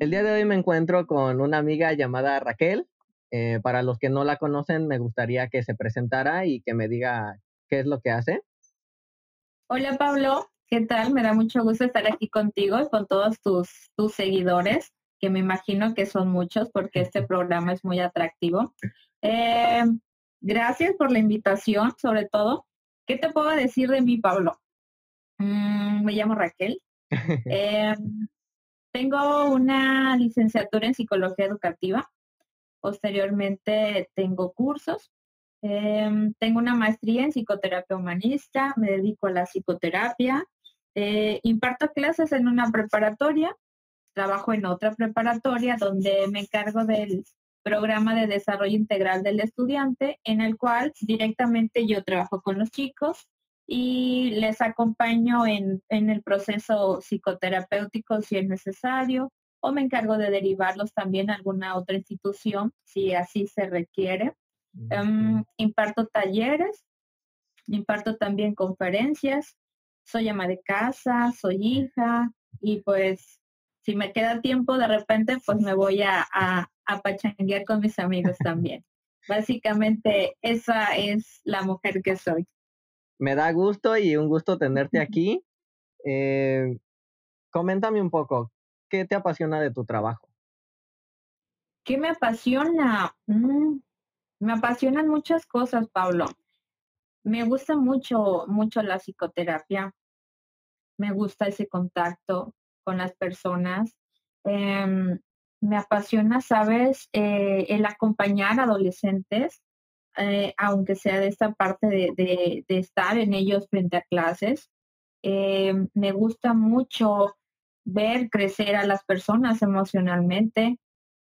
El día de hoy me encuentro con una amiga llamada Raquel. Eh, para los que no la conocen, me gustaría que se presentara y que me diga qué es lo que hace. Hola Pablo, ¿qué tal? Me da mucho gusto estar aquí contigo y con todos tus, tus seguidores, que me imagino que son muchos porque este programa es muy atractivo. Eh, gracias por la invitación, sobre todo. ¿Qué te puedo decir de mí, Pablo? Mm, me llamo Raquel. Eh, tengo una licenciatura en psicología educativa. Posteriormente tengo cursos. Em, tengo una maestría en psicoterapia humanista. Me dedico a la psicoterapia. Eh, imparto clases en una preparatoria. Trabajo en otra preparatoria donde me encargo del programa de desarrollo integral del estudiante, en el cual directamente yo trabajo con los chicos y les acompaño en, el proceso psicoterapéutico si es necesario o me encargo de derivarlos también a alguna otra institución si así se requiere. Em, imparto talleres, imparto también conferencias, soy ama de casa, soy hija y pues si me queda tiempo de repente pues me voy a, a, a pachanguear con mis amigos también. Básicamente esa es la mujer que soy me da gusto y un gusto tenerte aquí. Eh, coméntame un poco, ¿qué te apasiona de tu trabajo? ¿Qué me apasiona? Mm, me apasionan muchas cosas, Pablo. Me gusta mucho, mucho la psicoterapia. Me gusta ese contacto con las personas. Em, me apasiona, sabes, eh, el acompañar adolescentes eh, aunque sea de esta parte de, estar en ellos frente a clases. Eh, me gusta mucho ver crecer a las personas emocionalmente.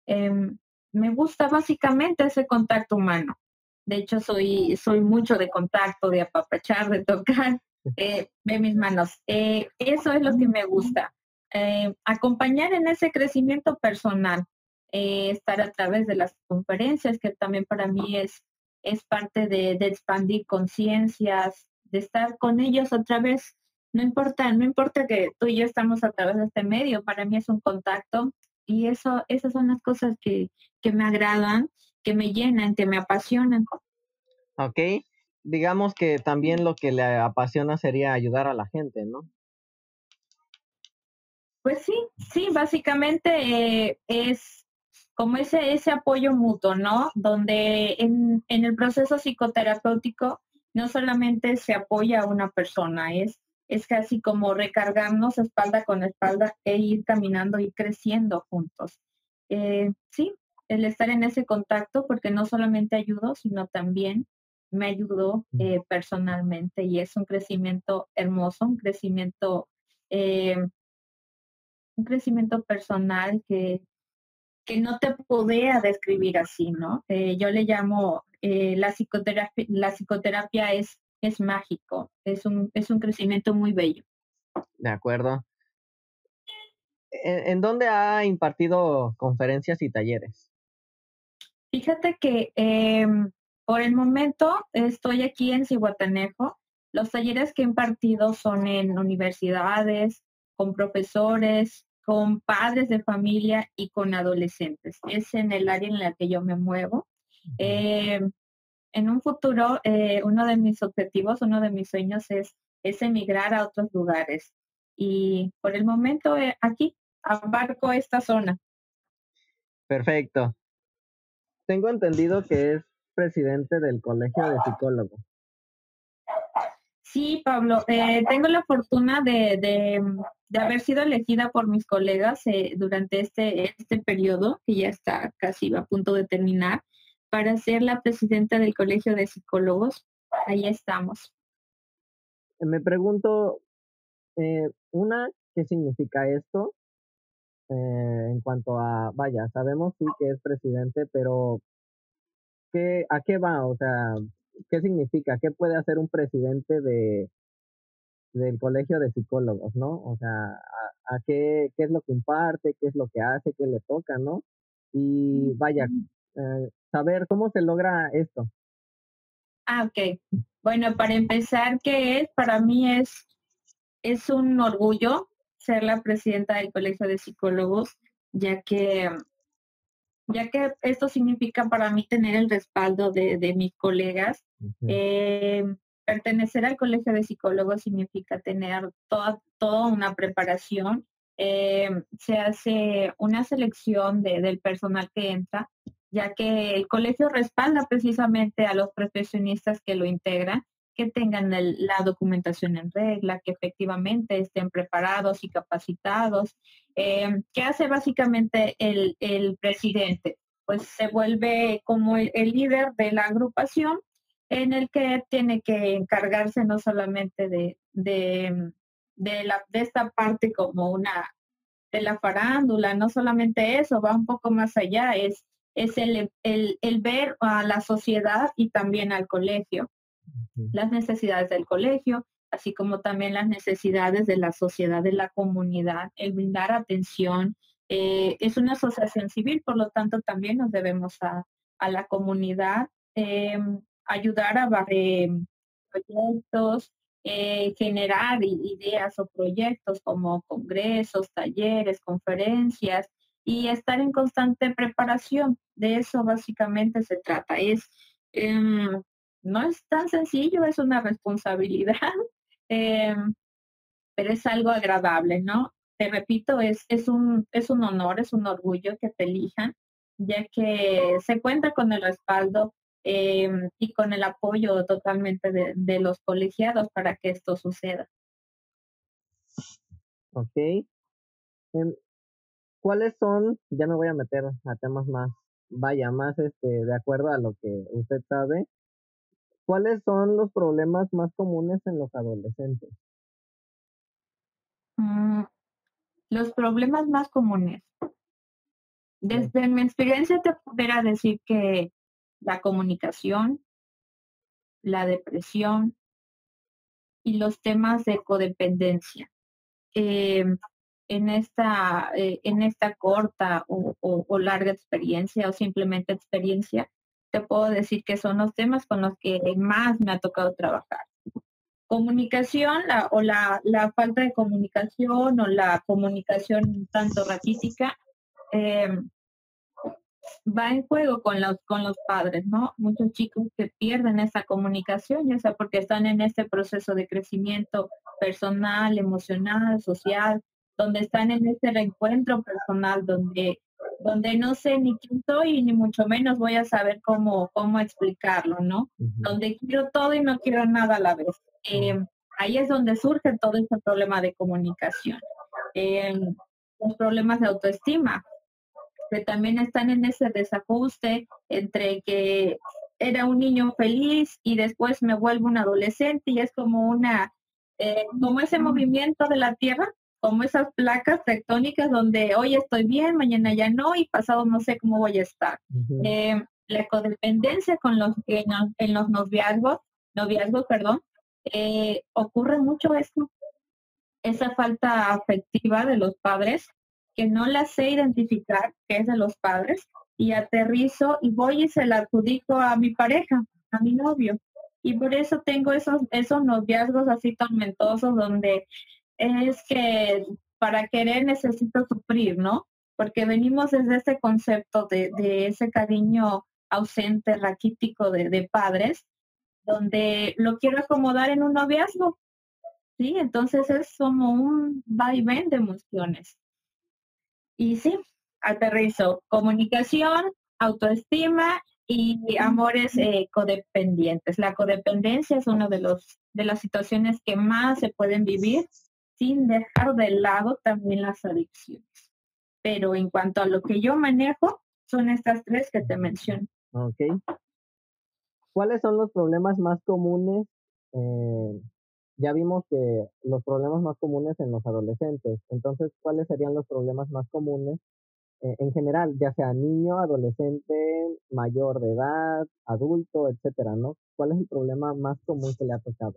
Em, me gusta básicamente ese contacto humano. De hecho, soy, soy mucho de contacto, de apapachar, de tocar, eh, de mis manos. eso es lo que me gusta. acompañar en ese crecimiento personal, estar a través de las conferencias, que también para mí es, es parte de, expandir conciencias, de estar con ellos otra vez. No importa, no importa que tú y yo estamos a través de este medio, para mí es un contacto y eso, esas son las cosas que, que me agradan, que me llenan, que me apasionan. Ok, digamos que también lo que le apasiona sería ayudar a la gente, ¿no? Pues sí, sí, básicamente eh, es como ese, ese apoyo mutuo, ¿no? Donde en, el proceso psicoterapéutico no solamente se apoya a una persona, es, es casi como recargarnos espalda con espalda e ir caminando y creciendo juntos. Eh, sí, el estar en ese contacto, porque no solamente ayudó, sino también me ayudó eh, personalmente y es un crecimiento hermoso, un crecimiento, eh, un crecimiento personal que, que no te podía describir así, ¿no? Eh, yo le llamo, eh, la, psicoterapia, la psicoterapia es, es mágico, es un, es un crecimiento muy bello. De acuerdo. ¿En, dónde ha impartido conferencias y talleres? Fíjate que em, por el momento estoy aquí en Cihuatanejo. Los talleres que he impartido son en universidades, con profesores, con padres de familia y con adolescentes. Es en el área en la que yo me muevo. Eh, en un futuro, eh, uno de mis objetivos, uno de mis sueños es, es emigrar a otros lugares. Y por el momento eh, aquí abarco esta zona. Perfecto. Tengo entendido que es presidente del Colegio de Psicólogos. Sí, Pablo, tengo la fortuna de, de haber sido elegida por mis colegas eh, durante este, este periodo, que ya está casi a punto de terminar, para ser la presidenta del Colegio de Psicólogos. Ahí estamos. Me pregunto, eh, una, ¿qué significa esto? Eh, en cuanto a, vaya, sabemos sí que es presidente, pero ¿qué, ¿a qué va? O sea, ¿qué significa? ¿Qué puede hacer un presidente de, del colegio de psicólogos, ¿no? O sea, a, qué, qué, es lo que imparte, qué es lo que hace, qué le toca, ¿no? Y vaya, eh, saber cómo se logra esto. Ah, ok. Bueno, para empezar, ¿qué es? Para mí es, es un orgullo ser la presidenta del Colegio de Psicólogos. ya que ya que esto significa para mí tener el respaldo de, mis colegas. Eh, pertenecer al Colegio de Psicólogos significa tener toda, toda una preparación. Eh, se hace una selección del personal que entra, ya que el colegio respalda precisamente a los profesionistas que lo integran que tengan la documentación en regla, que efectivamente estén preparados y capacitados. Eh, ¿Qué hace básicamente el, presidente? Pues se vuelve como el, líder de la agrupación en el que tiene que encargarse no solamente de, de, la, de esta parte como una de la farándula, no solamente eso, va un poco más allá, es, es el, el ver a la sociedad y también al colegio las necesidades del colegio, así como también las necesidades de la sociedad, de la comunidad, el brindar atención. Eh, es una asociación civil, por lo tanto también nos debemos a, la comunidad, eh, ayudar a barrer proyectos, eh, generar ideas o proyectos como congresos, talleres, conferencias y estar en constante preparación. De eso básicamente se trata. Es em, no es tan sencillo, es una responsabilidad, em, pero es algo agradable, ¿no? Te repito, es, es, un, es un honor, es un orgullo que te elijan, ya que se cuenta con el respaldo em, y con el apoyo totalmente de, los colegiados para que esto suceda. Ok. Em, ¿Cuáles son, ya me voy a meter a temas más, vaya, más este, de acuerdo a lo que usted sabe, ¿Cuáles son los problemas más comunes en los adolescentes? Mm, los problemas más comunes. Desde mi experiencia te podría decir que la comunicación, la depresión y los temas de codependencia. Em, en, esta, eh, en esta corta o larga experiencia o simplemente experiencia, te puedo decir que son los temas con los que más me ha tocado trabajar. Comunicación o la, falta de comunicación o la comunicación tanto raquítica em, va en juego con los, con los padres, ¿no? Muchos chicos que pierden esa comunicación, ya sea porque están en este proceso de crecimiento personal, emocional, social, donde están en este reencuentro personal, donde donde no sé ni quién soy ni mucho menos voy a saber cómo, cómo explicarlo, ¿no? Donde quiero todo y no quiero nada a la vez. Em, ahí es donde surge todo este problema de comunicación. Em, los problemas de autoestima, que también están en ese desajuste entre que era un niño feliz y después me vuelvo un adolescente y es como una, eh, como ese movimiento de la tierra como esas placas tectónicas donde hoy estoy bien, mañana ya no y pasado no sé cómo voy a estar. Eh, la codependencia con los en, los noviazgos, noviazgos, perdón, eh, ocurre mucho esto, esa falta afectiva de los padres que no la sé identificar, que es de los padres, y aterrizo y voy y se la adjudico a mi pareja, a mi novio. Y por eso tengo esos, esos noviazgos así tormentosos donde es que para querer necesito sufrir, ¿no? Porque venimos desde ese concepto de, ese cariño ausente, raquítico de, padres, donde lo quiero acomodar en un noviazgo. Sí, entonces es como un vaivén de emociones. Y sí, aterrizo comunicación, autoestima y amores eh, codependientes. La codependencia es una de, los, de las situaciones que más se pueden vivir sin dejar de lado también las adicciones. Pero en cuanto a lo que yo manejo, son estas tres que te menciono. Ok. ¿Cuáles son los problemas más comunes? Eh, ya vimos que los problemas más comunes en los adolescentes. Entonces, ¿cuáles serían los problemas más comunes eh, en general, ya sea niño, adolescente, mayor de edad, adulto, etcétera, ¿no? ¿Cuál es el problema más común que le ha tocado?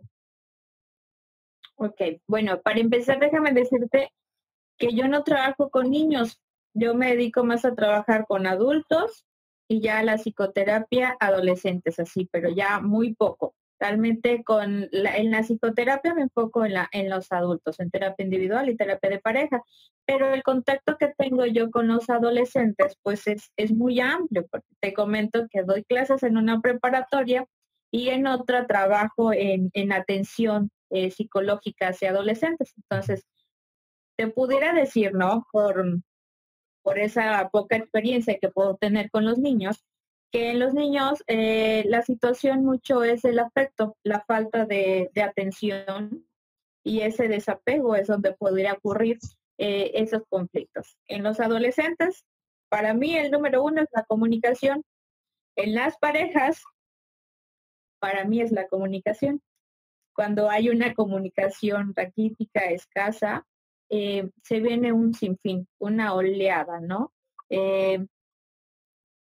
Ok, bueno, para empezar, déjame decirte que yo no trabajo con niños, yo me dedico más a trabajar con adultos y ya la psicoterapia adolescentes, así, pero ya muy poco. Realmente con la, en la psicoterapia me enfoco en, la, en los adultos, en terapia individual y terapia de pareja, pero el contacto que tengo yo con los adolescentes pues es, es muy amplio, porque te comento que doy clases en una preparatoria y en otra trabajo en, en atención eh, hacia adolescentes. Entonces, te pudiera decir, ¿no? Por, por esa poca experiencia que puedo tener con los niños, que en los niños eh, la situación mucho es el afecto, la falta de, atención y ese desapego es donde podría ocurrir eh, esos conflictos. En los adolescentes, para mí el número uno es la comunicación. En las parejas, para mí es la comunicación. Cuando hay una comunicación raquítica, escasa, eh, se viene un sinfín, una oleada, ¿no?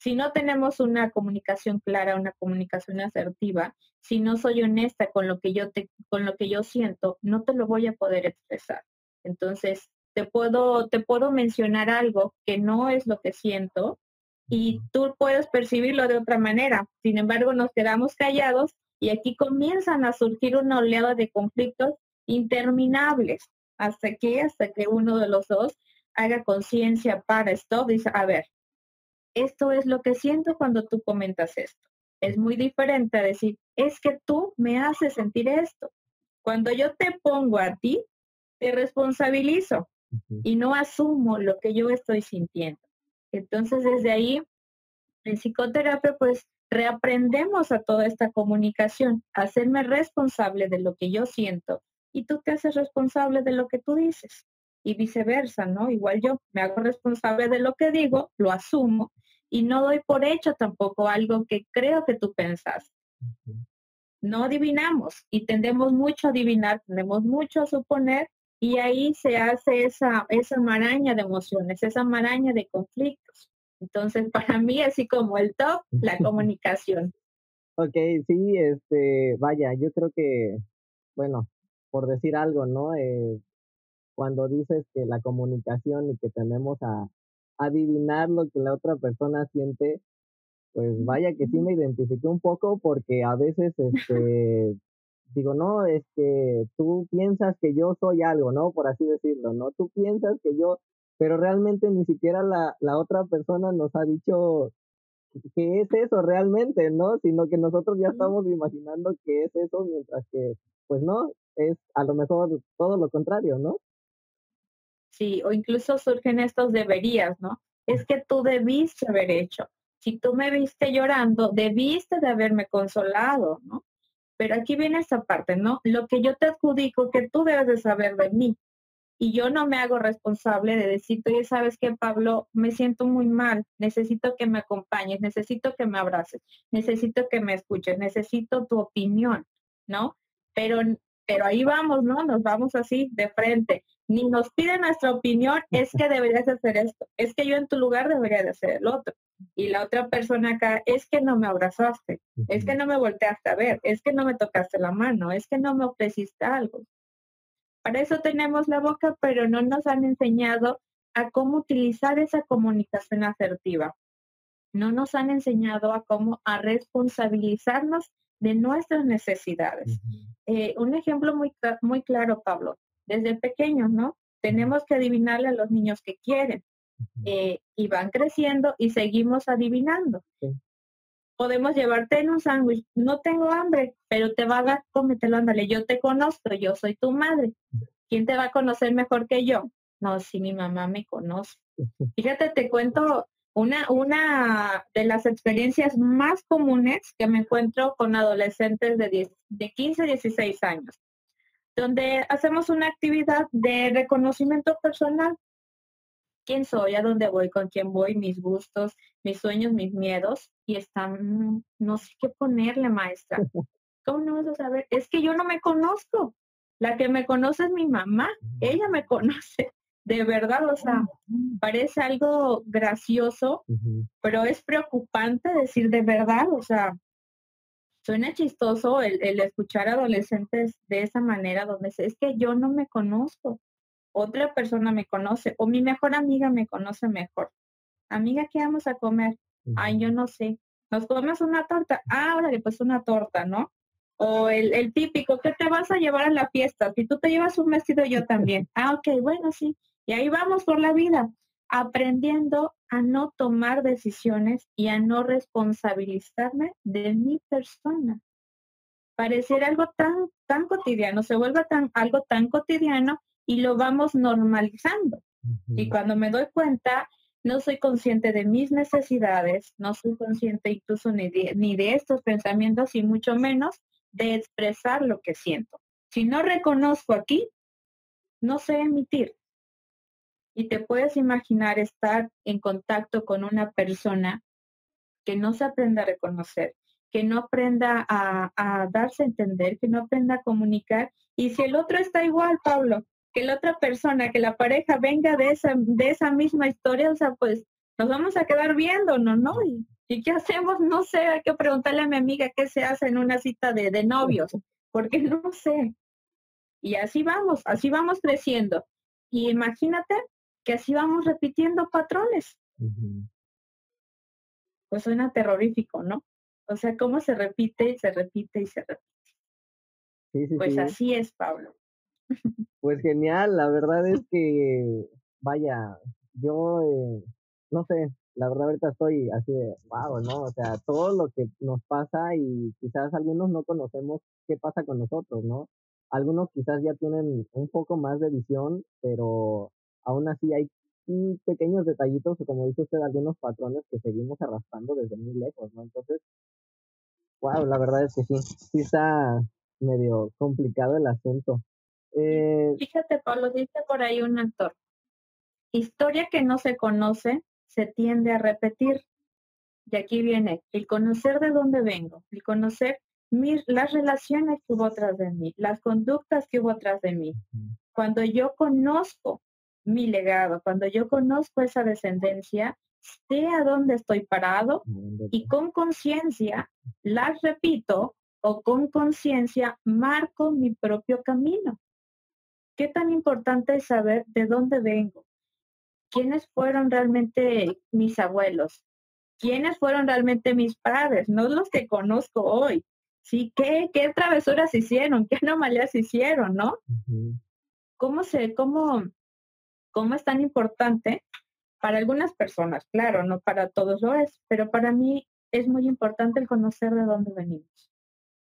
Si no tenemos una comunicación clara, una comunicación asertiva, si no soy honesta con lo que yo te, con lo que yo siento, no te lo voy a poder expresar. Entonces, te puedo, te puedo mencionar algo que no es lo que siento y tú puedes percibirlo de otra manera. Sin embargo, nos quedamos callados y aquí comienzan a surgir una oleada de conflictos interminables hasta que, hasta que uno de los dos haga conciencia para esto, dice, a ver, esto es lo que siento cuando tú comentas esto. Es muy diferente a decir, es que tú me haces sentir esto. Cuando yo te pongo a ti, te responsabilizo y no asumo lo que yo estoy sintiendo. Entonces, desde ahí, en psicoterapia, pues reaprendemos a toda esta comunicación, hacerme responsable de lo que yo siento y tú te haces responsable de lo que tú dices y viceversa, ¿no? Igual yo me hago responsable de lo que digo, lo asumo y no doy por hecho tampoco algo que creo que tú pensas. No adivinamos y tendemos mucho a adivinar, tendemos mucho a suponer y ahí se hace esa, esa maraña de emociones, esa maraña de conflictos. Entonces, para mí, así como el top, la comunicación. Ok, sí, este, vaya, yo creo que, bueno, por decir algo, ¿no? Eh, cuando dices que la comunicación y que tenemos a adivinar lo que la otra persona siente, pues vaya que sí me identifiqué un poco porque a veces este digo, no, es que tú piensas que yo soy algo, ¿no? Por así decirlo, ¿no? Tú piensas que yo, pero realmente ni siquiera la, la otra persona nos ha dicho que es eso realmente, ¿no? Sino que nosotros ya estamos imaginando que es eso, mientras que, pues no, es a lo mejor todo lo contrario, ¿no? Sí, o incluso surgen estos deberías, ¿no? Es que tú debiste haber hecho. Si tú me viste llorando, debiste de haberme consolado, ¿no? Pero aquí viene esta parte, ¿no? Lo que yo te adjudico que tú debes de saber de mí. Y yo no me hago responsable de decir, oye, ¿sabes qué, Pablo? Me siento muy mal, necesito que me acompañes, necesito que me abraces, necesito que me escuches, necesito tu opinión, ¿no? Pero pero ahí vamos, ¿no? Nos vamos así de frente. Ni nos pide nuestra opinión, es que deberías hacer esto, es que yo en tu lugar debería de hacer el otro. Y la otra persona acá, es que no me abrazaste, es que no me volteaste a ver, es que no me tocaste la mano, es que no me ofreciste algo. Para eso tenemos la boca, pero no nos han enseñado a cómo utilizar esa comunicación asertiva. No nos han enseñado a cómo a responsabilizarnos de nuestras necesidades. Eh, un ejemplo muy, muy claro, Pablo, desde pequeños, ¿no? Tenemos que adivinarle a los niños que quieren eh, y van creciendo y seguimos adivinando. Podemos llevarte en un sándwich, no tengo hambre, pero te va a dar, cómetelo, ándale, yo te conozco, yo soy tu madre. ¿Quién te va a conocer mejor que yo? No, si mi mamá me conoce. Fíjate, te cuento una, una de las experiencias más comunes que me encuentro con adolescentes de, de 15 a 16 años, donde hacemos una actividad de reconocimiento personal. ¿Quién soy? ¿A dónde voy? ¿Con quién voy? Mis gustos, mis sueños, mis miedos. Y están, no sé qué ponerle, maestra. ¿Cómo no vas a saber? Es que yo no me conozco. La que me conoce es mi mamá. Ella me conoce de verdad, o sea, parece algo gracioso, pero es preocupante decir de verdad, o sea, suena chistoso el, el, escuchar adolescentes de esa manera, donde es que yo no me conozco, otra persona me conoce, o mi mejor amiga me conoce mejor. Amiga, ¿qué vamos a comer? Ay, yo no sé. ¿Nos comes una torta? Ah, órale, pues una torta, ¿no? O el, el típico, ¿qué te vas a llevar a la fiesta? Si tú te llevas un vestido, yo también. Ah, ok, bueno, sí. Y ahí vamos por la vida, aprendiendo a no tomar decisiones y a no responsabilizarme de mi persona. Pareciera algo tan, tan cotidiano, se vuelve tan, algo tan cotidiano y lo vamos normalizando. Y cuando me doy cuenta, no soy consciente de mis necesidades, no soy consciente incluso ni de, ni de estos pensamientos y mucho menos de expresar lo que siento. Si no reconozco aquí, no sé emitir. Y te puedes imaginar estar en contacto con una persona que no se aprenda a reconocer, que no aprenda a, a darse a entender, que no aprenda a comunicar. Y si el otro está igual, Pablo, que la otra persona, que la pareja venga de esa, de esa misma historia, o sea, pues nos vamos a quedar viéndonos, ¿no? Y, ¿y qué hacemos? No sé, hay que preguntarle a mi amiga qué se hace en una cita de, de novios, porque no sé. Y así vamos, así vamos creciendo. Y imagínate que así vamos repitiendo patrones. Pues suena terrorífico, ¿no? O sea, cómo se repite y se repite y se repite. Sí, sí, Pues sí. así es, Pablo. Pues genial, la verdad es que, vaya, yo, eh, no sé, la verdad ahorita estoy así de, wow, ¿no? O sea, todo lo que nos pasa y quizás algunos no conocemos qué pasa con nosotros, ¿no? Algunos quizás ya tienen un poco más de visión, pero aún así hay pequeños detallitos, como dice usted, algunos patrones que seguimos arrastrando desde muy lejos, ¿no? Entonces, wow, la verdad es que sí, sí está medio complicado el asunto. Eh, Fíjate, Pablo, dice por ahí un actor, historia que no se conoce se tiende a repetir. Y aquí viene el conocer de dónde vengo, el conocer mis, las relaciones que hubo atrás de mí, las conductas que hubo atrás de mí. Cuando yo conozco mi legado, cuando yo conozco esa descendencia, sé a dónde estoy parado y con conciencia las repito o con conciencia marco mi propio camino. ¿Qué tan importante es saber de dónde vengo? ¿Quiénes fueron realmente mis abuelos? ¿Quiénes fueron realmente mis padres? No los que conozco hoy. Sí, ¿qué, qué travesuras hicieron? ¿Qué anomalías hicieron? ¿No? ujú, ¿Cómo se, cómo, cómo es tan importante para algunas personas? Claro, no para todos lo es, pero para mí es muy importante el conocer de dónde venimos.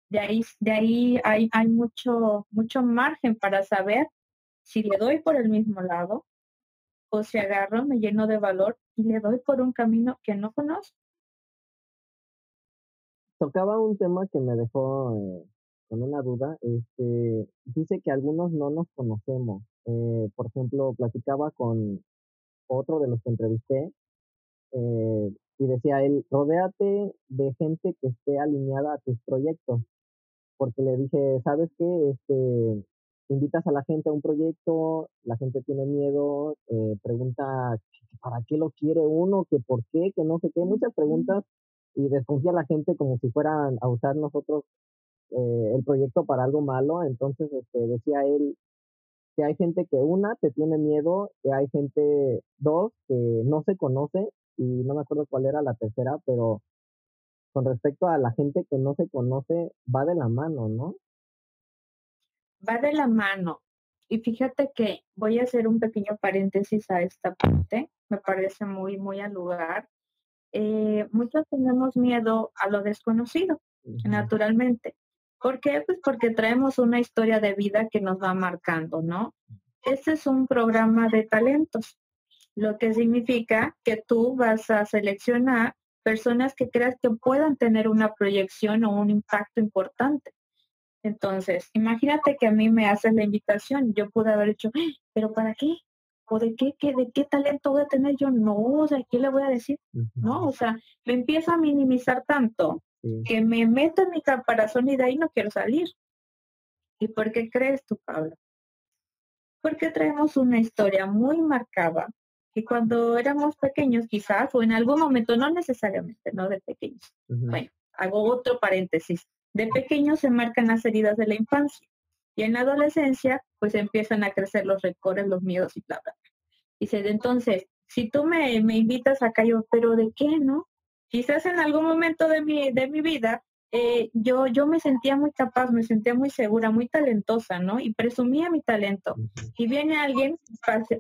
De ahí, de ahí hay, hay mucho, mucho margen para saber si le doy por el mismo lado o si agarro, me lleno de valor y le doy por un camino que no conozco. tocaba un tema que me dejó eh, con una duda. Este, dice que algunos no nos conocemos. Eh, por ejemplo, platicaba con otro de los que entrevisté eh, y decía él, rodéate de gente que esté alineada a tus proyectos. Porque le dije, ¿sabes qué? Este, invitas a la gente a un proyecto, la gente tiene miedo, eh, pregunta para qué lo quiere uno, que por qué, que no sé qué, muchas preguntas y desconfía la gente como si fueran a usar nosotros eh, el proyecto para algo malo. Entonces, este, decía él que hay gente que una te tiene miedo, que hay gente dos que no se conoce y no me acuerdo cuál era la tercera, pero con respecto a la gente que no se conoce va de la mano, ¿no? Va de la mano. Y fíjate que voy a hacer un pequeño paréntesis a esta parte. Me parece muy, muy al lugar. Eh, muchos tenemos miedo a lo desconocido, naturalmente. ¿Por qué? Pues porque traemos una historia de vida que nos va marcando, ¿no? Este es un programa de talentos, lo que significa que tú vas a seleccionar personas que creas que puedan tener una proyección o un impacto importante. Entonces, imagínate que a mí me haces la invitación, yo pude haber hecho, "Ah, pero ¿para qué? ¿O de qué, qué, de qué talento voy a tener yo? No, o sea, ¿qué le voy a decir? No, o sea, me empiezo a minimizar tanto sí, que me meto en mi caparazón y de ahí no quiero salir. ¿Y por qué crees tú, Pablo? Porque traemos una historia muy marcada que cuando éramos pequeños quizás, o en algún momento, no necesariamente, no de pequeños. Bueno, hago otro paréntesis. De pequeños se marcan las heridas de la infancia y en la adolescencia pues empiezan a crecer los rencores, los miedos y bla, bla. bla. Dice, entonces, si tú me, me invitas acá, yo, pero ¿de qué, no? Quizás en algún momento de mi, de mi vida eh, yo, yo me sentía muy capaz, me sentía muy segura, muy talentosa, ¿no? Y presumía mi talento. Y viene alguien,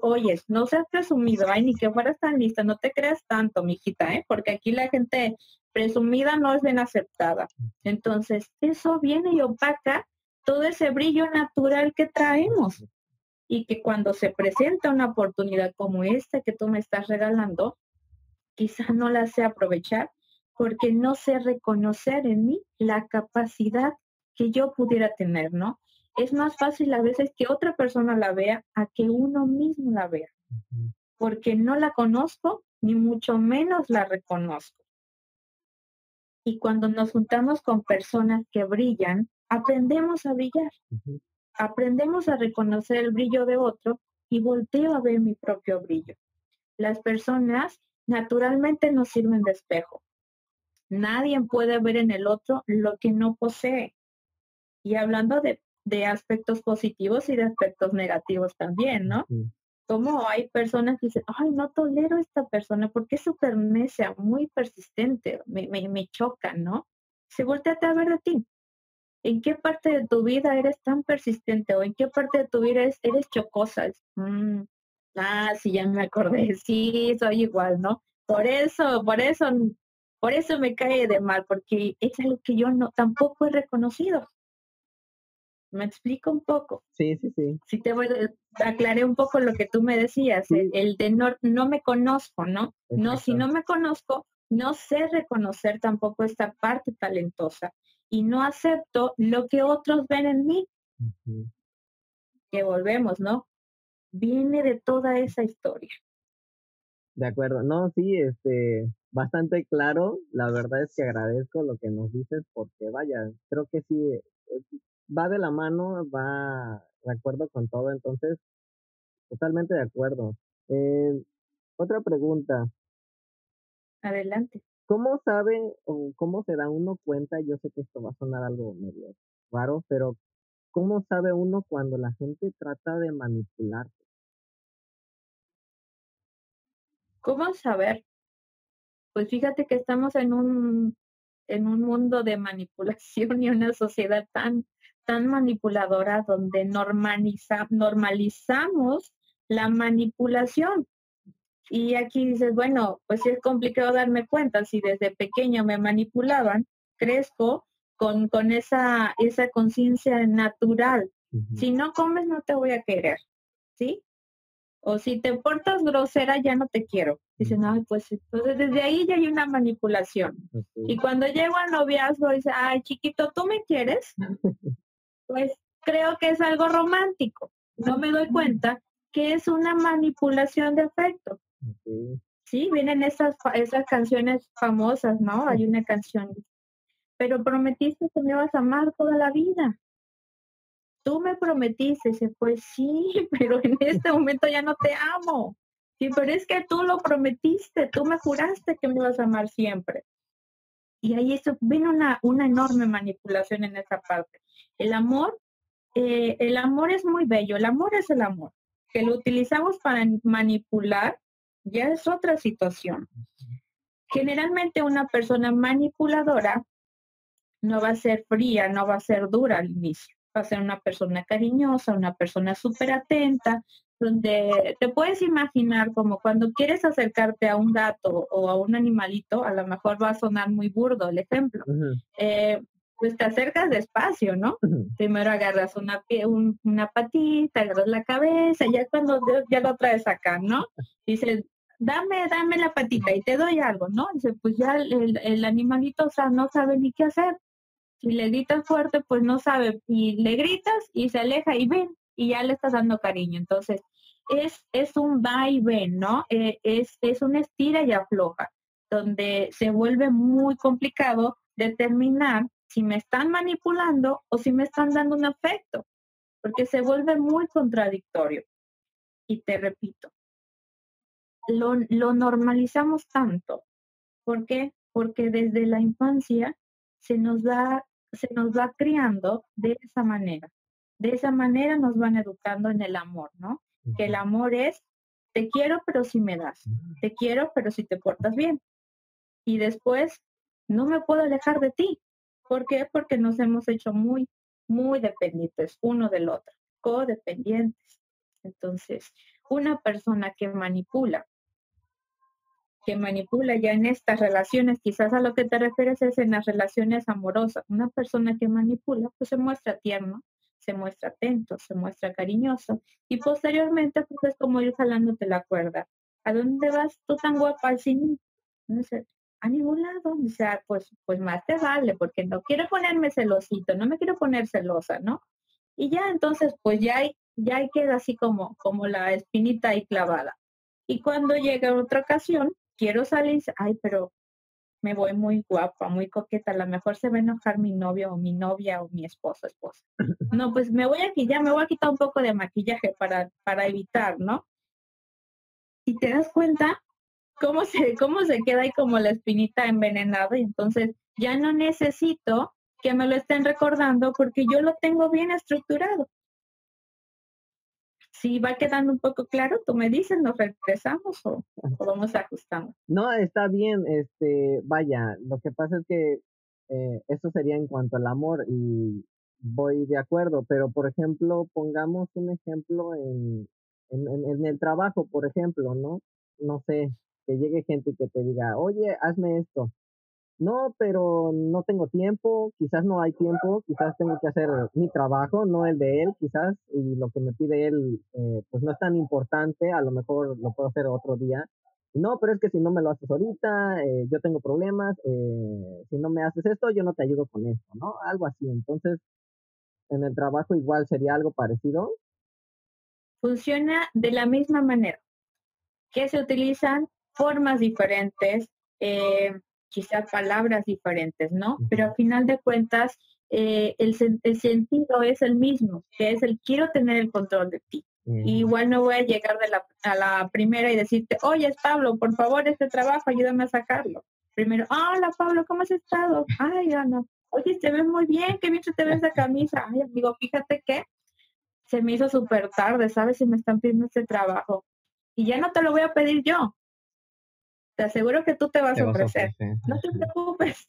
oye, no seas presumido, ay, ni que fueras tan lista, no te creas tanto, mijita, ¿eh? Porque aquí la gente presumida no es bien aceptada. Entonces, eso viene y opaca todo ese brillo natural que traemos. Y que cuando se presenta una oportunidad como esta que tú me estás regalando, quizá no la sé aprovechar porque no sé reconocer en mí la capacidad que yo pudiera tener, ¿no? Es más fácil a veces que otra persona la vea a que uno mismo la vea, porque no la conozco ni mucho menos la reconozco. Y cuando nos juntamos con personas que brillan, aprendemos a brillar, aprendemos a reconocer el brillo de otro y volteo a ver mi propio brillo. Las personas naturalmente nos sirven de espejo. Nadie puede ver en el otro lo que no posee. Y hablando de, aspectos positivos y de aspectos negativos también, ¿no? Como hay personas que dicen, ay, no tolero a esta persona porque es súper necia, muy persistente, me, me, choca, ¿no? Se voltea a ver de ti. ¿En qué parte de tu vida eres tan persistente o en qué parte de tu vida eres, eres chocosa? Mm, ah, sí, ya me acordé, sí, soy igual, ¿no? Por eso, por eso por eso me cae de mal, porque es algo que yo no tampoco he reconocido. ¿Me explico un poco? Sí, sí, sí. Si te voy a aclaré un poco lo que tú me decías, el, de no, no me conozco, ¿no? No, si no me conozco, no sé reconocer tampoco esta parte talentosa y no acepto lo que otros ven en mí. Que volvemos, ¿no? Viene de toda esa historia. De acuerdo, no, sí, este, bastante claro. La verdad es que agradezco lo que nos dices porque vaya, creo que sí, va de la mano, va de acuerdo con todo, entonces, totalmente de acuerdo. Eh, otra pregunta. Adelante. ¿Cómo sabe o cómo se da uno cuenta? Yo sé que esto va a sonar algo medio raro, pero ¿cómo sabe uno cuando la gente trata de manipularte? ¿Cómo saber? Pues fíjate que estamos en un, en un mundo de manipulación y una sociedad tan, tan manipuladora donde normaliza, normalizamos la manipulación. Y aquí dices, bueno, pues es complicado darme cuenta, si desde pequeño me manipulaban, crezco con, con esa, esa conciencia natural. Si no comes, no te voy a querer, ¿sí? O si te portas grosera, ya no te quiero. Dicen, ay, pues entonces desde ahí ya hay una manipulación. Y cuando llego al noviazgo, dice, ay, chiquito, ¿tú me quieres? pues creo que es algo romántico. No me doy cuenta que es una manipulación de afecto. Sí, vienen esas, esas canciones famosas, ¿no? Hay una canción. Pero prometiste que me ibas a amar toda la vida tú me prometiste, dice, pues sí, pero en este momento ya no te amo. Sí, pero es que tú lo prometiste, tú me juraste que me ibas a amar siempre. Y ahí eso, viene una, una enorme manipulación en esa parte. El amor, eh, el amor es muy bello, el amor es el amor. Que lo utilizamos para manipular ya es otra situación. Generalmente una persona manipuladora no va a ser fría, no va a ser dura al inicio a ser una persona cariñosa, una persona súper atenta, donde te puedes imaginar como cuando quieres acercarte a un gato o a un animalito, a lo mejor va a sonar muy burdo el ejemplo. Eh, pues te acercas despacio, ¿no? Primero agarras una, una patita, agarras la cabeza, ya cuando ya lo traes acá, ¿no? Dices, dame, dame la patita y te doy algo, ¿no? Dice, pues ya el, el animalito, o sea, no sabe ni qué hacer. Si le gritas fuerte, pues no sabe. Y le gritas y se aleja y ven, y ya le estás dando cariño. Entonces, es, es un va y ven, ¿no? Eh, es, es una estira y afloja, donde se vuelve muy complicado determinar si me están manipulando o si me están dando un afecto, porque se vuelve muy contradictorio. Y te repito, lo, lo normalizamos tanto. ¿Por qué? Porque desde la infancia se nos va se nos va criando de esa manera. De esa manera nos van educando en el amor, ¿no? Que el amor es, te quiero pero si me das, te quiero pero si te portas bien. Y después, no me puedo alejar de ti, ¿Por qué? Porque nos hemos hecho muy, muy dependientes uno del otro, codependientes. Entonces, una persona que manipula, que manipula ya en estas relaciones, quizás a lo que te refieres es en las relaciones amorosas, una persona que manipula, pues se muestra tierno, se muestra atento, se muestra cariñoso y posteriormente pues es como ir jalándote la cuerda. ¿A dónde vas tú tan guapa al? No sé, a ningún lado. O sea, pues, pues más te vale, porque no quiero ponerme celosito, no me quiero poner celosa, ¿no? Y ya entonces, pues ya, hay, ya hay queda así como, como la espinita ahí clavada. Y cuando llega otra ocasión, quiero salir, ay, pero me voy muy guapa, muy coqueta, a lo mejor se va a enojar mi novio o mi novia o mi esposo, esposa. No, pues me voy aquí, ya me voy a quitar un poco de maquillaje para, para evitar, ¿no? Y te das cuenta cómo se, cómo se queda ahí como la espinita envenenada y entonces ya no necesito que me lo estén recordando porque yo lo tengo bien estructurado. Si va quedando un poco claro, tú me dices, ¿nos regresamos o, vamos ajustando? No, está bien, este, vaya, lo que pasa es que eh, eso sería en cuanto al amor y voy de acuerdo, pero por ejemplo, pongamos un ejemplo en, en, en el trabajo, por ejemplo, ¿no? No sé, que llegue gente que te diga, oye, hazme esto. No, pero no tengo tiempo, quizás no hay tiempo, quizás tengo que hacer mi trabajo, no el de él, quizás, y lo que me pide él, eh, pues no es tan importante, a lo mejor lo puedo hacer otro día. No, pero es que si no me lo haces ahorita, eh, yo tengo problemas, eh, si no me haces esto, yo no te ayudo con esto, ¿no? Algo así. Entonces, en el trabajo igual sería algo parecido. Funciona de la misma manera que se utilizan formas diferentes, eh, quizás palabras diferentes, ¿no? Pero al final de cuentas, eh, el, sentido es el mismo, que es el quiero tener el control de ti. igual no voy a llegar de la, a la primera y decirte, oye, Pablo, por favor, este trabajo, ayúdame a sacarlo. Primero, hola, Pablo, ¿cómo has estado? Ay, no. Oye, te ves muy bien, qué bien te ves esa camisa. Ay, amigo, fíjate que se me hizo súper tarde, ¿sabes? Si me están pidiendo este trabajo. Y ya no te lo voy a pedir yo, te aseguro que tú te vas, a, ofrecer. No te preocupes,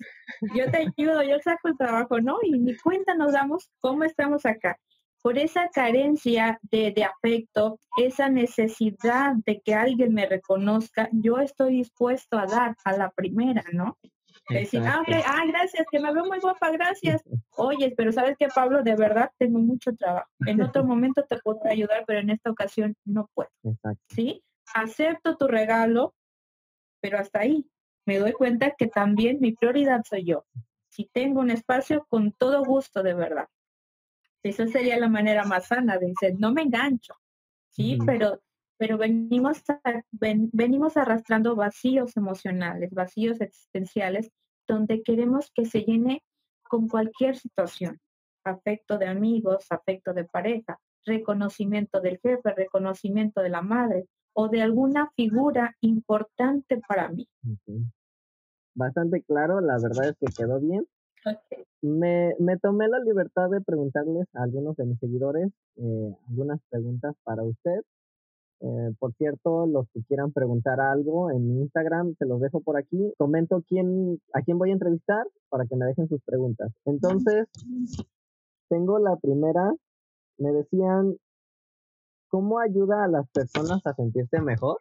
yo te ayudo, yo saco el trabajo, ¿no? Y ni cuenta nos damos cómo estamos acá. Por esa carencia de, afecto, esa necesidad de que alguien me reconozca, yo estoy dispuesto a dar a la primera, ¿no? Decir, ah, ah, gracias, que me veo muy guapa, gracias. Oye, pero sabes que Pablo, de verdad tengo mucho trabajo. En otro momento te puedo ayudar, pero en esta ocasión no puedo. ¿Sí? Acepto tu regalo, pero hasta ahí. Me doy cuenta que también mi prioridad soy yo. Si tengo un espacio, con todo gusto, de verdad. Esa sería la manera más sana de decir, no me engancho, ¿sí? Pero pero venimos, venimos arrastrando vacíos emocionales, vacíos existenciales, donde queremos que se llene con cualquier situación, afecto de amigos, afecto de pareja, reconocimiento del jefe, reconocimiento de la madre, o de alguna figura importante para mí. Bastante claro, la verdad es que quedó bien. Me, me, tomé la libertad de preguntarles a algunos de mis seguidores eh, algunas preguntas para usted. Eh, por cierto, los que quieran preguntar algo en Instagram, se los dejo por aquí. Comento quién, a quién voy a entrevistar para que me dejen sus preguntas. Entonces, tengo la primera. Me decían ¿Cómo ayuda a las personas a sentirse mejor?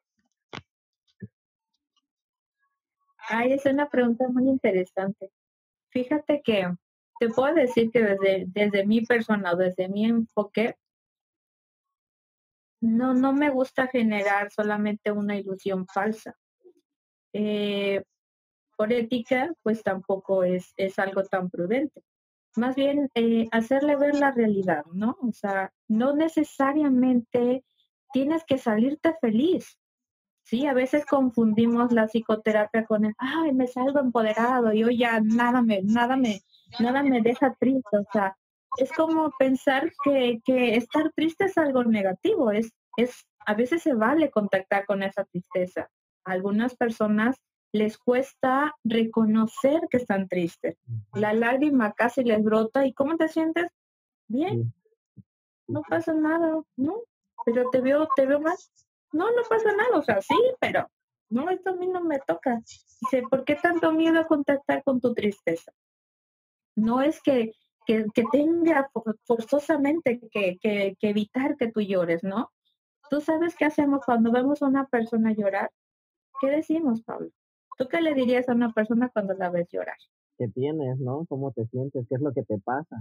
Ay, es una pregunta muy interesante. Fíjate que te puedo decir que desde, desde mi persona desde mi enfoque, no, no me gusta generar solamente una ilusión falsa. Eh, por ética, pues tampoco es, es algo tan prudente más bien eh, hacerle ver la realidad, ¿no? O sea, no necesariamente tienes que salirte feliz. Sí, a veces confundimos la psicoterapia con el, ay, me salgo empoderado y hoy ya nada me, nada me, nada me deja triste. O sea, es como pensar que, que estar triste es algo negativo. Es, es, a veces se vale contactar con esa tristeza. algunas personas les cuesta reconocer que están tristes. La lágrima casi les brota. ¿Y cómo te sientes? Bien. No pasa nada, ¿no? Pero te veo, te veo más. No, no pasa nada. O sea, sí, pero no, esto a mí no me toca. Dice, ¿por qué tanto miedo a contactar con tu tristeza? No es que, que, tenga forzosamente que, que, que evitar que tú llores, ¿no? Tú sabes qué hacemos cuando vemos a una persona llorar. ¿Qué decimos, Pablo? ¿Tú qué le dirías a una persona cuando la ves llorar? ¿Qué tienes, no? ¿Cómo te sientes? ¿Qué es lo que te pasa?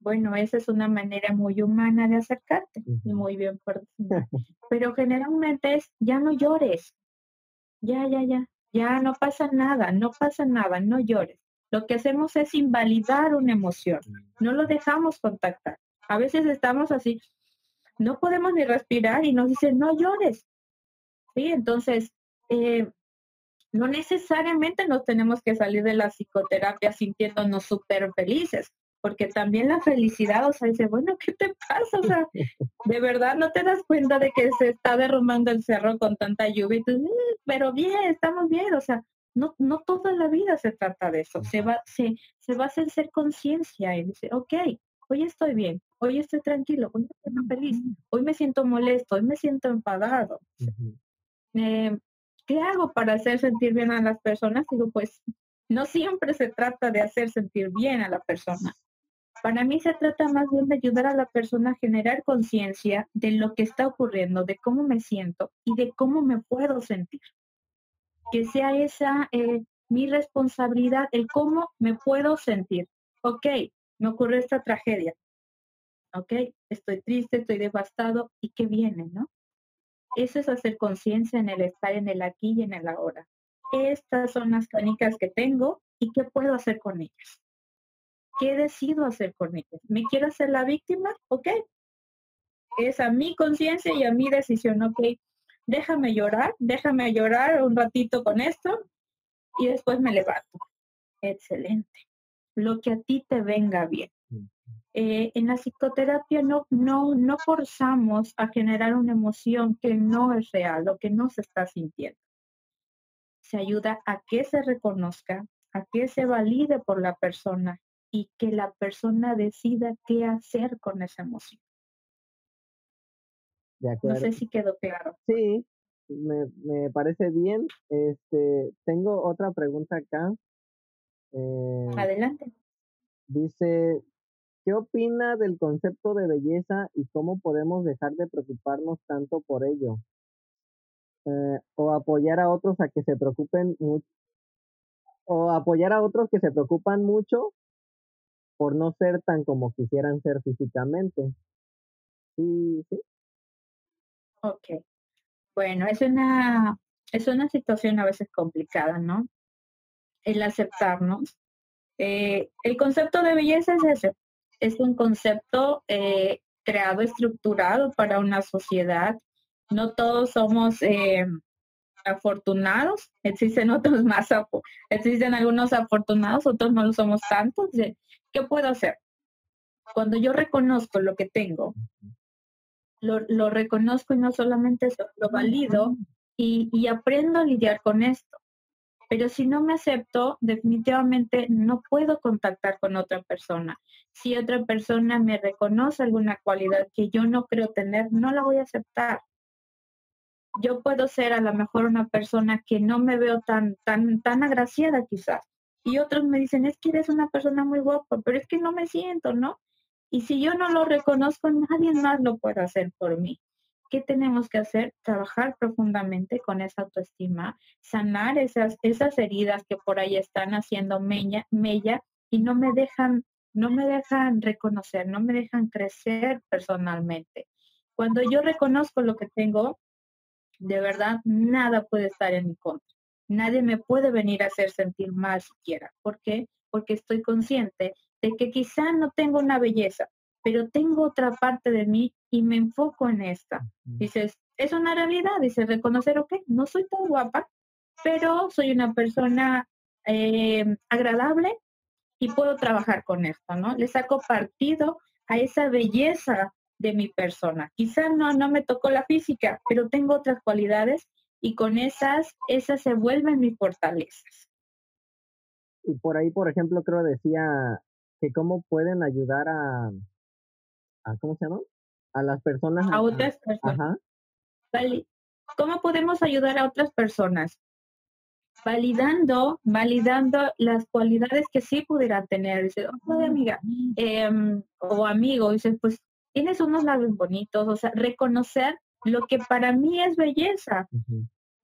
Bueno, esa es una manera muy humana de acercarte y muy bien Pero generalmente es, ya no llores. Ya, ya, ya. Ya no pasa nada, no pasa nada, no llores. Lo que hacemos es invalidar una emoción. No lo dejamos contactar. A veces estamos así, no podemos ni respirar y nos dicen, no llores. Sí, entonces, eh, no necesariamente nos tenemos que salir de la psicoterapia sintiéndonos súper felices, porque también la felicidad, o sea, dice, bueno, ¿qué te pasa? O sea, de verdad no te das cuenta de que se está derrumbando el cerro con tanta lluvia, y mm, pero bien, estamos bien, o sea, no, no toda la vida se trata de eso, se va, se, se va a hacer ser conciencia y dice, ok, hoy estoy bien, hoy estoy tranquilo, hoy estoy feliz, hoy me siento molesto, hoy me siento enfadado. Eh, ¿Qué hago para hacer sentir bien a las personas? Digo, pues no siempre se trata de hacer sentir bien a la persona. Para mí se trata más bien de ayudar a la persona a generar conciencia de lo que está ocurriendo, de cómo me siento y de cómo me puedo sentir. Que sea esa eh, mi responsabilidad, el cómo me puedo sentir. Ok, me ocurre esta tragedia. ¿ok? Estoy triste, estoy devastado y qué viene, ¿no? Eso es hacer conciencia en el estar en el aquí y en el ahora. Estas son las canicas que tengo y qué puedo hacer con ellas. ¿Qué decido hacer con ellas? ¿Me quiero hacer la víctima? ¿Ok? Es a mi conciencia y a mi decisión, ¿ok? Déjame llorar, déjame llorar un ratito con esto y después me levanto. Excelente. Lo que a ti te venga bien. Eh, en la psicoterapia no, no, no forzamos a generar una emoción que no es real o que no se está sintiendo. Se ayuda a que se reconozca, a que se valide por la persona y que la persona decida qué hacer con esa emoción. No sé si quedó claro. Sí, me, me parece bien. Este, tengo otra pregunta acá. Eh, Adelante. Dice, ¿Qué opina del concepto de belleza y cómo podemos dejar de preocuparnos tanto por ello? Eh, o apoyar a otros a que se preocupen mucho, o apoyar a otros que se preocupan mucho por no ser tan como quisieran ser físicamente. Sí, sí. Ok. Bueno, es una, es una situación a veces complicada, ¿no? El aceptarnos. Eh, el concepto de belleza es ese, es un concepto eh, creado, estructurado para una sociedad. No todos somos eh, afortunados, existen otros más, existen algunos afortunados, otros no lo somos tantos. ¿Qué puedo hacer? Cuando yo reconozco lo que tengo, lo, lo reconozco y no solamente eso, lo valido y, y aprendo a lidiar con esto. Pero si no me acepto, definitivamente no puedo contactar con otra persona. Si otra persona me reconoce alguna cualidad que yo no creo tener, no la voy a aceptar. Yo puedo ser a lo mejor una persona que no me veo tan, tan, tan agraciada quizás. Y otros me dicen, es que eres una persona muy guapa, pero es que no me siento, ¿no? Y si yo no lo reconozco, nadie más lo puede hacer por mí. ¿Qué tenemos que hacer? Trabajar profundamente con esa autoestima, sanar esas, esas heridas que por ahí están haciendo mella, mella y no me dejan, no me dejan reconocer, no me dejan crecer personalmente. Cuando yo reconozco lo que tengo, de verdad, nada puede estar en mi contra. Nadie me puede venir a hacer sentir mal siquiera. ¿Por qué? Porque estoy consciente de que quizá no tengo una belleza, pero tengo otra parte de mí y me enfoco en esta. Dices, es una realidad, dices, reconocer, ok, no soy tan guapa, pero soy una persona eh, agradable y puedo trabajar con esto, ¿no? Le saco partido a esa belleza de mi persona. Quizá no, no me tocó la física, pero tengo otras cualidades y con esas, esas se vuelven mis fortalezas. Y por ahí, por ejemplo, creo decía que cómo pueden ayudar a, ¿cómo se llama? A las personas. A otras personas. Vale. ¿Cómo podemos ayudar a otras personas? validando, validando las cualidades que sí pudiera tener. Dice, oh, amiga em, o amigo, dice, pues tienes unos labios bonitos, o sea, reconocer lo que para mí es belleza.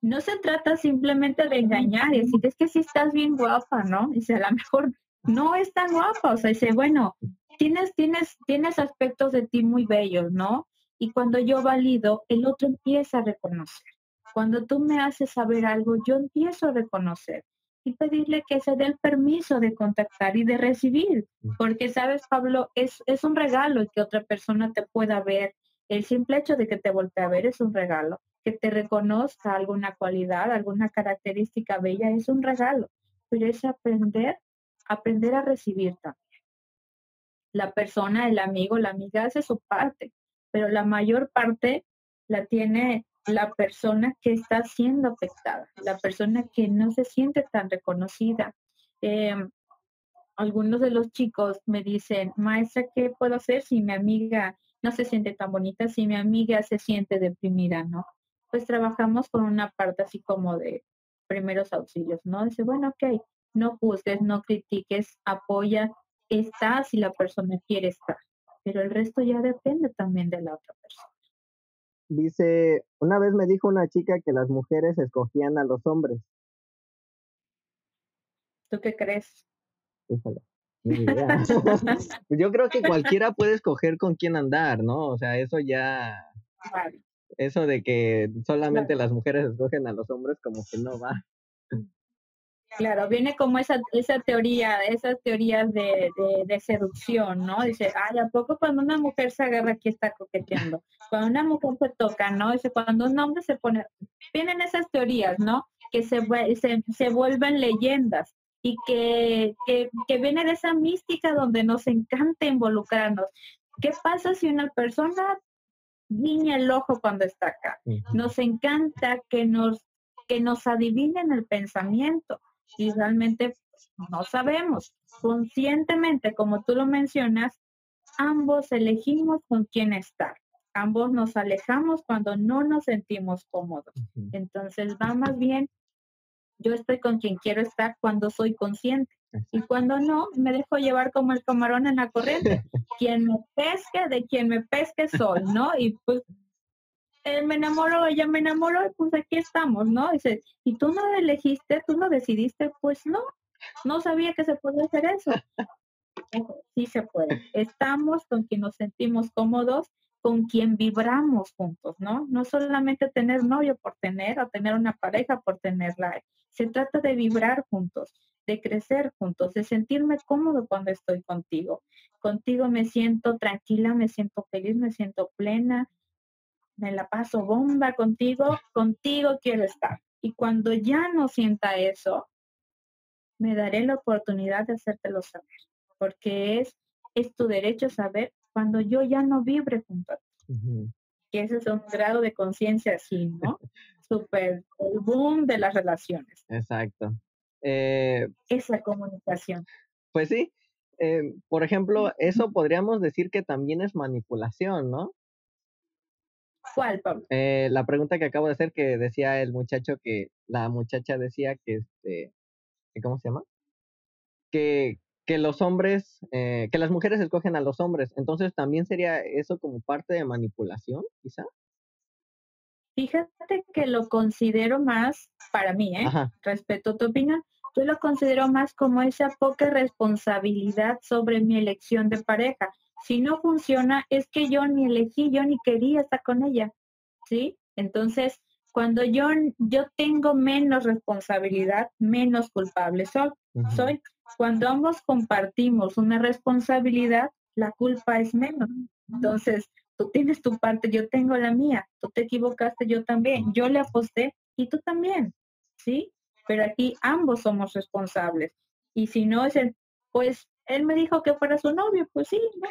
No se trata simplemente de engañar y decir, es que sí estás bien guapa, ¿no? Dice, a lo mejor no es tan guapa, o sea, dice, bueno, tienes, tienes, tienes aspectos de ti muy bellos, ¿no? Y cuando yo valido, el otro empieza a reconocer. Cuando tú me haces saber algo, yo empiezo a reconocer y pedirle que se dé el permiso de contactar y de recibir, porque sabes, Pablo, es, es un regalo que otra persona te pueda ver. El simple hecho de que te voltee a ver es un regalo, que te reconozca alguna cualidad, alguna característica bella es un regalo, pero es aprender, aprender a recibir también. La persona, el amigo, la amiga hace su parte, pero la mayor parte la tiene la persona que está siendo afectada, la persona que no se siente tan reconocida. Em, algunos de los chicos me dicen, maestra, ¿qué puedo hacer si mi amiga no se siente tan bonita, si mi amiga se siente deprimida, ¿no? Pues trabajamos con una parte así como de primeros auxilios, ¿no? Dice, bueno, ok, no juzgues, no critiques, apoya, está si la persona quiere estar, pero el resto ya depende también de la otra persona. Dice, una vez me dijo una chica que las mujeres escogían a los hombres. ¿Tú qué crees? Yo creo que cualquiera puede escoger con quién andar, ¿no? O sea, eso ya... Eso de que solamente las mujeres escogen a los hombres como que no va. Claro, viene como esa, esa teoría, esas teorías de, de, seducción, ¿no? Dice, ay, ¿a poco cuando una mujer se agarra aquí está coqueteando? Cuando una mujer se toca, ¿no? Dice, cuando un hombre se pone, vienen esas teorías, ¿no? Que se, se, se vuelven leyendas y que, que, que viene de esa mística donde nos encanta involucrarnos. ¿Qué pasa si una persona guiña el ojo cuando está acá? Nos encanta que nos, que nos adivinen el pensamiento y realmente no sabemos. Conscientemente, como tú lo mencionas, ambos elegimos con quién estar. Ambos nos alejamos cuando no nos sentimos cómodos. Entonces va más bien, yo estoy con quien quiero estar cuando soy consciente. Y cuando no, me dejo llevar como el camarón en la corriente. quien me pesque, de quien me pesque soy, ¿no? Y pues él me enamoró, ella me enamoró, y pues aquí estamos, ¿no? Dice, ¿y tú no elegiste, tú no decidiste? Pues no, no sabía que se podía hacer eso. Sí se puede. Estamos con quien nos sentimos cómodos, con quien vibramos juntos, ¿no? No solamente tener novio por tener o tener una pareja por tenerla. Se trata de vibrar juntos, de crecer juntos, de sentirme cómodo cuando estoy contigo. Contigo me siento tranquila, me siento feliz, me siento plena, me la paso bomba contigo, contigo quiero estar. Y cuando ya no sienta eso, me daré la oportunidad de hacértelo saber, porque es, es tu derecho saber cuando yo ya no vibre junto a ti. Que ese es un grado de conciencia así, ¿no? Súper, el boom de las relaciones. Exacto. Eh, Esa comunicación. Pues sí, eh, por ejemplo, eso podríamos decir que también es manipulación, ¿no? ¿Cuál, Pablo? Eh, la pregunta que acabo de hacer que decía el muchacho que la muchacha decía que este, ¿cómo se llama? Que, que los hombres, eh, que las mujeres escogen a los hombres. Entonces, ¿también sería eso como parte de manipulación, quizá? Fíjate que lo considero más, para mí, ¿eh? Respeto tu opinión, yo lo considero más como esa poca responsabilidad sobre mi elección de pareja si no funciona, es que yo ni elegí, yo ni quería estar con ella, ¿sí? Entonces, cuando yo, yo tengo menos responsabilidad, menos culpable soy. soy. Cuando ambos compartimos una responsabilidad, la culpa es menos. Entonces, tú tienes tu parte, yo tengo la mía, tú te equivocaste, yo también, yo le aposté y tú también, ¿sí? Pero aquí ambos somos responsables. Y si no es el, pues él me dijo que fuera su novio, pues sí, ¿no?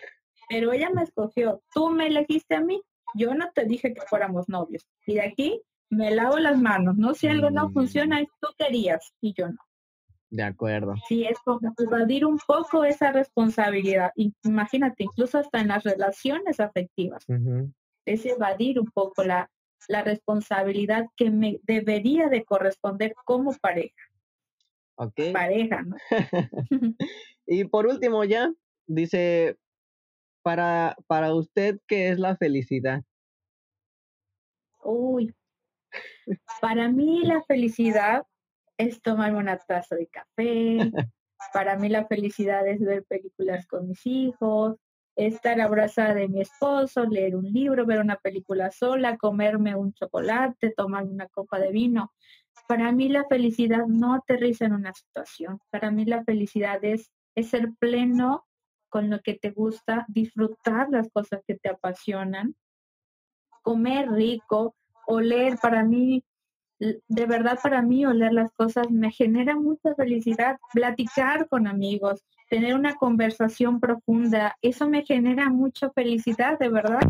Pero ella me escogió, tú me elegiste a mí, yo no te dije que fuéramos novios. Y de aquí me lavo las manos, ¿no? Si algo no funciona, tú querías y yo no. De acuerdo. Sí, es como evadir un poco esa responsabilidad. Imagínate, incluso hasta en las relaciones afectivas. Es evadir un poco la, la responsabilidad que me debería de corresponder como pareja. pareja, ¿no? y por último ya, dice, para, para usted, ¿qué es la felicidad? Uy, para mí la felicidad es tomarme una taza de café. Para mí la felicidad es ver películas con mis hijos, estar abrazada de mi esposo, leer un libro, ver una película sola, comerme un chocolate, tomar una copa de vino. Para mí la felicidad no aterriza en una situación. Para mí la felicidad es, es ser pleno con lo que te gusta, disfrutar las cosas que te apasionan, comer rico, oler. Para mí de verdad para mí oler las cosas me genera mucha felicidad, platicar con amigos, tener una conversación profunda, eso me genera mucha felicidad, de verdad.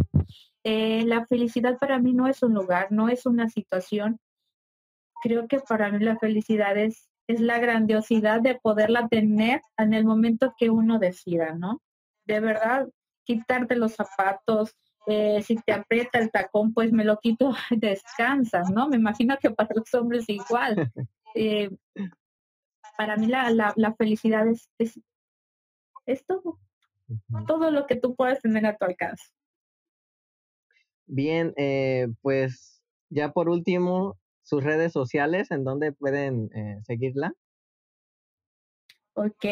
Eh, la felicidad para mí no es un lugar, no es una situación. Creo que para mí la felicidad es, es la grandiosidad de poderla tener en el momento que uno decida, ¿no? De verdad, quitarte los zapatos, eh, si te aprieta el tacón, pues me lo quito, descansas, ¿no? Me imagino que para los hombres igual. Eh, para mí la, la, felicidad es, es, todo, todo lo que tú puedes tener a tu alcance. Bien, eh, pues ya por último, sus redes sociales, ¿en dónde pueden seguirla? Ok,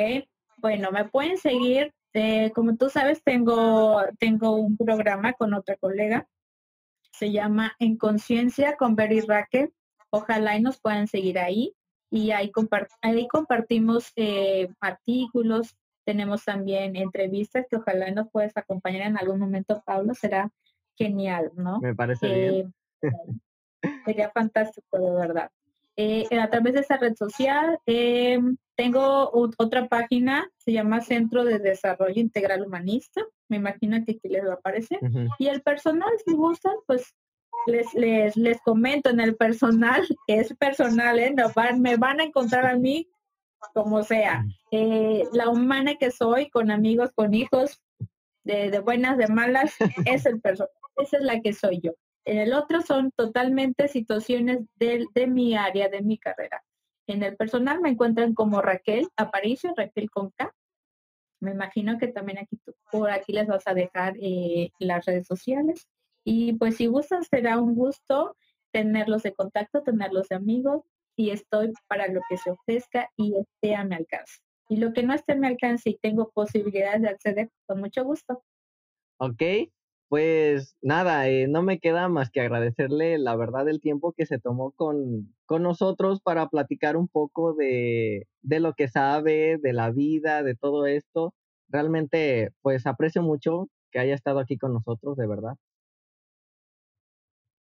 bueno, me pueden seguir este, como tú sabes, tengo, tengo un programa con otra colega. Se llama En Conciencia con Berry Raquel. Ojalá y nos puedan seguir ahí. Y ahí, ahí compartimos eh, artículos. Tenemos también entrevistas que ojalá nos puedas acompañar en algún momento, Pablo. Será genial, ¿no? Me parece bien. Eh, sería fantástico, de verdad. Eh, a través de esa red social. Eh, tengo otra página, se llama Centro de Desarrollo Integral Humanista. Me imagino que aquí les va a aparecer. Y el personal, si gustan, pues les, les, les comento en el personal, es personal, ¿eh? van, me van a encontrar a mí como sea. Eh, la humana que soy, con amigos, con hijos, de, de buenas, de malas, es el personal. Esa es la que soy yo. En el otro son totalmente situaciones de, de mi área, de mi carrera. En el personal me encuentran como Raquel Aparicio, Raquel con K. Me imagino que también aquí por aquí les vas a dejar eh, las redes sociales. Y pues si gustan, será un gusto tenerlos de contacto, tenerlos de amigos y estoy para lo que se ofrezca y esté a mi alcance. Y lo que no esté a mi alcance y tengo posibilidades de acceder, con mucho gusto. Ok, pues nada, eh, no me queda más que agradecerle la verdad el tiempo que se tomó con, con nosotros para platicar un poco de, de, lo que sabe, de la vida, de todo esto. Realmente, pues aprecio mucho que haya estado aquí con nosotros, de verdad.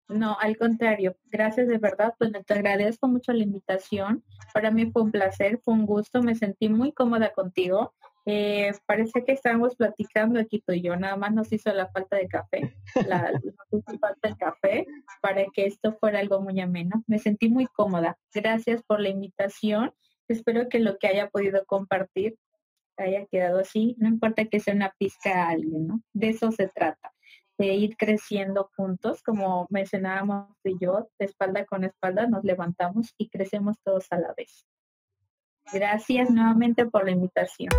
No, al contrario, gracias de verdad, pues te agradezco mucho la invitación. Para mí fue un placer, fue un gusto, me sentí muy cómoda contigo eh, parece que estábamos platicando aquí tú y yo, nada más nos hizo la falta de café, la, nos hizo falta el café para que esto fuera algo muy ameno. Me sentí muy cómoda. Gracias por la invitación. Espero que lo que haya podido compartir haya quedado así. No importa que sea una pizca a alguien, ¿no? De eso se trata, de ir creciendo juntos, como mencionábamos tú y yo, de espalda con espalda nos levantamos y crecemos todos a la vez. Gracias nuevamente por la invitación.